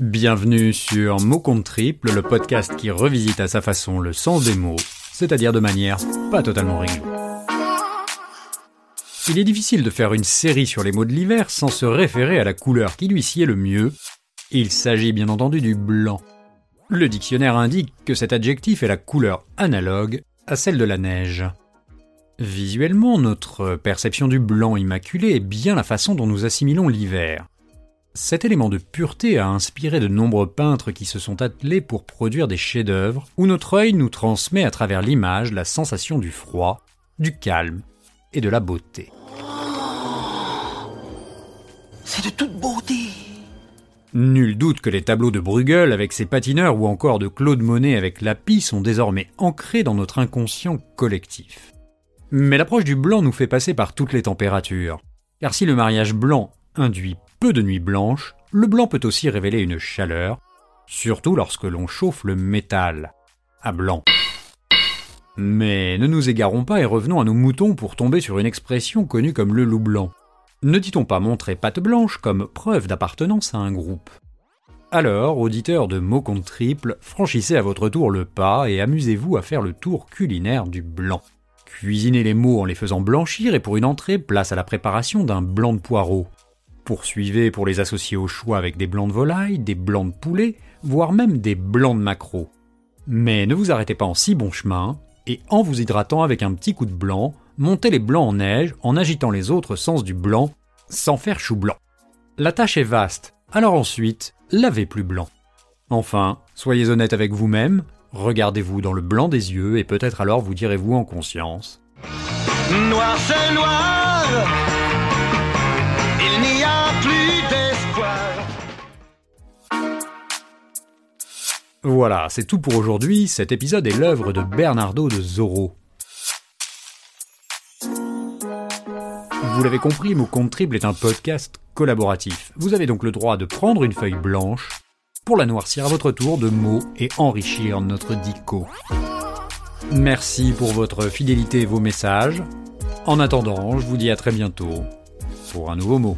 Bienvenue sur Mot compte triple, le podcast qui revisite à sa façon le sens des mots, c'est-à-dire de manière pas totalement rigolo. Il est difficile de faire une série sur les mots de l'hiver sans se référer à la couleur qui lui sied le mieux. Il s'agit bien entendu du blanc. Le dictionnaire indique que cet adjectif est la couleur analogue à celle de la neige. Visuellement, notre perception du blanc immaculé est bien la façon dont nous assimilons l'hiver. Cet élément de pureté a inspiré de nombreux peintres qui se sont attelés pour produire des chefs-d'œuvre où notre œil nous transmet à travers l'image la sensation du froid, du calme et de la beauté. C'est de toute beauté. Nul doute que les tableaux de Bruegel avec ses patineurs ou encore de Claude Monet avec Lapis sont désormais ancrés dans notre inconscient collectif. Mais l'approche du blanc nous fait passer par toutes les températures. Car si le mariage blanc induit peu de nuits blanches, le blanc peut aussi révéler une chaleur, surtout lorsque l'on chauffe le métal à blanc. Mais ne nous égarons pas et revenons à nos moutons pour tomber sur une expression connue comme le loup blanc. Ne dit-on pas montrer patte blanche comme preuve d'appartenance à un groupe? Alors, auditeurs de mots contre triple, franchissez à votre tour le pas et amusez-vous à faire le tour culinaire du blanc. Cuisinez les mots en les faisant blanchir et pour une entrée, place à la préparation d'un blanc de poireau. Poursuivez pour les associer au choix avec des blancs de volaille, des blancs de poulet, voire même des blancs de maquereau. Mais ne vous arrêtez pas en si bon chemin, et en vous hydratant avec un petit coup de blanc, montez les blancs en neige en agitant les autres sens du blanc, sans faire chou blanc. La tâche est vaste, alors ensuite, lavez plus blanc. Enfin, soyez honnête avec vous-même, regardez-vous dans le blanc des yeux et peut-être alors vous direz-vous en conscience. Noir, c'est noir. Voilà, c'est tout pour aujourd'hui. Cet épisode est l'œuvre de Bernardo de Zorro. Vous l'avez compris, Mon compte triple est un podcast collaboratif. Vous avez donc le droit de prendre une feuille blanche pour la noircir à votre tour de mots et enrichir notre dico. Merci pour votre fidélité et vos messages. En attendant, je vous dis à très bientôt pour un nouveau mot.